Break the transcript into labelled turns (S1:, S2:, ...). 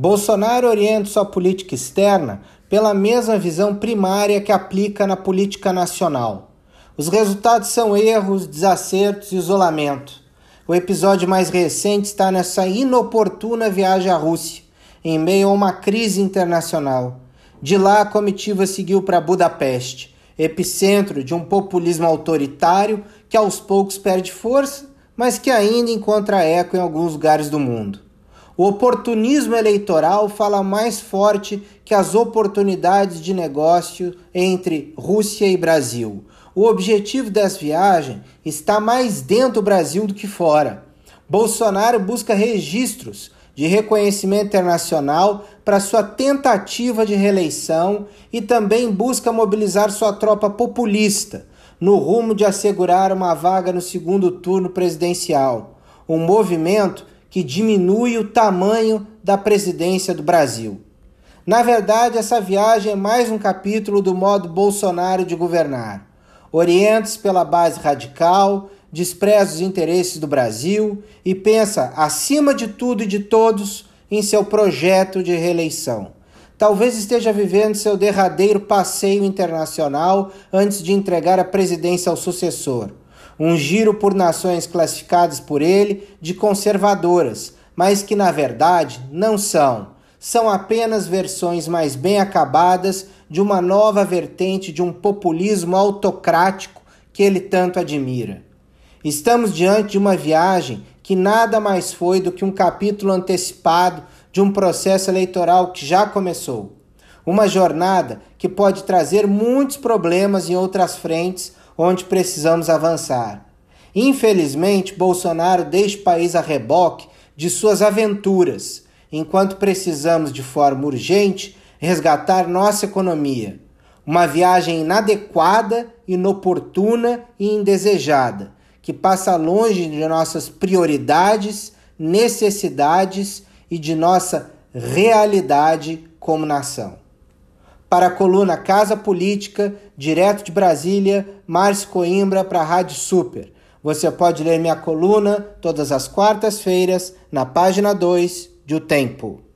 S1: Bolsonaro orienta sua política externa pela mesma visão primária que aplica na política nacional. Os resultados são erros, desacertos e isolamento. O episódio mais recente está nessa inoportuna viagem à Rússia, em meio a uma crise internacional. De lá, a comitiva seguiu para Budapeste, epicentro de um populismo autoritário que aos poucos perde força, mas que ainda encontra eco em alguns lugares do mundo. O oportunismo eleitoral fala mais forte que as oportunidades de negócio entre Rússia e Brasil. O objetivo dessa viagem está mais dentro do Brasil do que fora. Bolsonaro busca registros de reconhecimento internacional para sua tentativa de reeleição e também busca mobilizar sua tropa populista no rumo de assegurar uma vaga no segundo turno presidencial, um movimento que diminui o tamanho da presidência do Brasil. Na verdade, essa viagem é mais um capítulo do modo Bolsonaro de governar. Orienta-se pela base radical, despreza os interesses do Brasil e pensa, acima de tudo e de todos, em seu projeto de reeleição. Talvez esteja vivendo seu derradeiro passeio internacional antes de entregar a presidência ao sucessor. Um giro por nações classificadas por ele de conservadoras, mas que na verdade não são. São apenas versões mais bem acabadas de uma nova vertente de um populismo autocrático que ele tanto admira. Estamos diante de uma viagem que nada mais foi do que um capítulo antecipado de um processo eleitoral que já começou. Uma jornada que pode trazer muitos problemas em outras frentes onde precisamos avançar. Infelizmente, Bolsonaro deixa o país a reboque de suas aventuras, enquanto precisamos de forma urgente resgatar nossa economia. Uma viagem inadequada, inoportuna e indesejada que passa longe de nossas prioridades, necessidades e de nossa realidade como nação. Para a coluna Casa Política, direto de Brasília, Márcio Coimbra para a Rádio Super. Você pode ler minha coluna todas as quartas-feiras na página 2 de O Tempo.